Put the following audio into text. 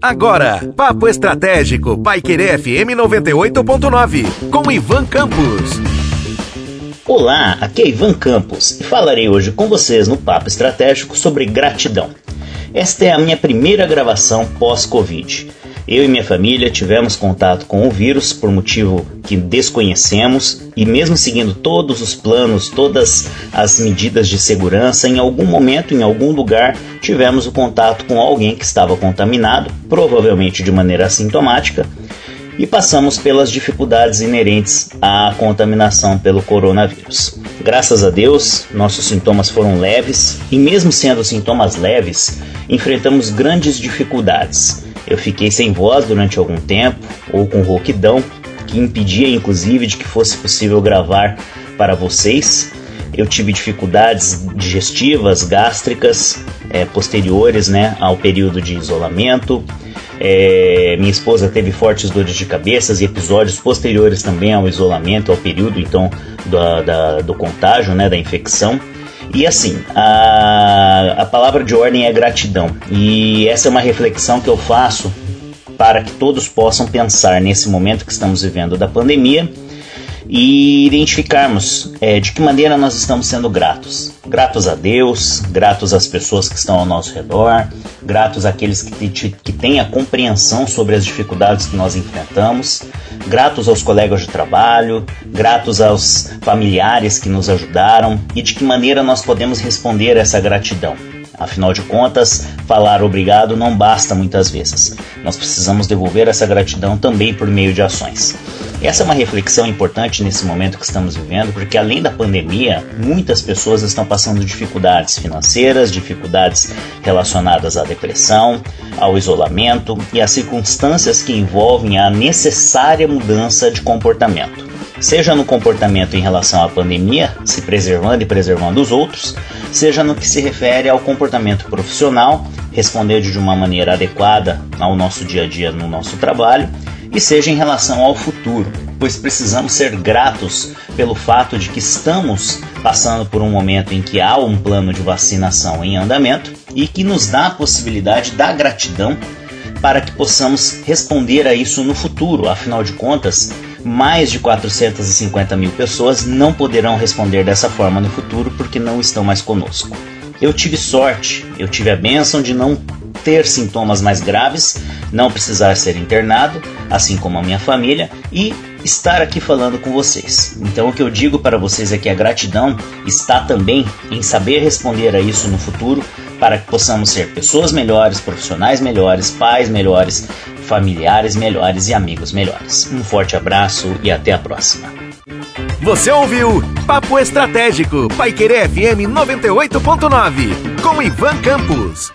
Agora, Papo Estratégico, Paiquerê FM 98.9, com Ivan Campos. Olá, aqui é Ivan Campos e falarei hoje com vocês no Papo Estratégico sobre gratidão. Esta é a minha primeira gravação pós-Covid. Eu e minha família tivemos contato com o vírus por motivo que desconhecemos e, mesmo seguindo todos os planos, todas as medidas de segurança, em algum momento, em algum lugar, tivemos o contato com alguém que estava contaminado, provavelmente de maneira assintomática, e passamos pelas dificuldades inerentes à contaminação pelo coronavírus. Graças a Deus, nossos sintomas foram leves e, mesmo sendo sintomas leves, enfrentamos grandes dificuldades eu fiquei sem voz durante algum tempo, ou com rouquidão, que impedia inclusive de que fosse possível gravar para vocês. Eu tive dificuldades digestivas, gástricas, é, posteriores né, ao período de isolamento. É, minha esposa teve fortes dores de cabeça e episódios posteriores também ao isolamento, ao período então do, da, do contágio, né, da infecção. E assim, a, a palavra de ordem é gratidão. E essa é uma reflexão que eu faço para que todos possam pensar nesse momento que estamos vivendo da pandemia e identificarmos é, de que maneira nós estamos sendo gratos. Gratos a Deus, gratos às pessoas que estão ao nosso redor, gratos àqueles que, que têm a compreensão sobre as dificuldades que nós enfrentamos, gratos aos colegas de trabalho, gratos aos familiares que nos ajudaram e de que maneira nós podemos responder essa gratidão. Afinal de contas, falar obrigado não basta muitas vezes. Nós precisamos devolver essa gratidão também por meio de ações. Essa é uma reflexão importante nesse momento que estamos vivendo, porque além da pandemia, muitas pessoas estão passando dificuldades financeiras, dificuldades relacionadas à depressão, ao isolamento e às circunstâncias que envolvem a necessária mudança de comportamento. Seja no comportamento em relação à pandemia, se preservando e preservando os outros, seja no que se refere ao comportamento profissional, respondendo de uma maneira adequada ao nosso dia a dia no nosso trabalho e seja em relação ao futuro, pois precisamos ser gratos pelo fato de que estamos passando por um momento em que há um plano de vacinação em andamento e que nos dá a possibilidade da gratidão para que possamos responder a isso no futuro. Afinal de contas, mais de 450 mil pessoas não poderão responder dessa forma no futuro porque não estão mais conosco. Eu tive sorte, eu tive a bênção de não ter sintomas mais graves, não precisar ser internado, assim como a minha família, e estar aqui falando com vocês. Então, o que eu digo para vocês é que a gratidão está também em saber responder a isso no futuro, para que possamos ser pessoas melhores, profissionais melhores, pais melhores, familiares melhores e amigos melhores. Um forte abraço e até a próxima. Você ouviu Papo Estratégico, Paiquerê FM 98.9, com Ivan Campos.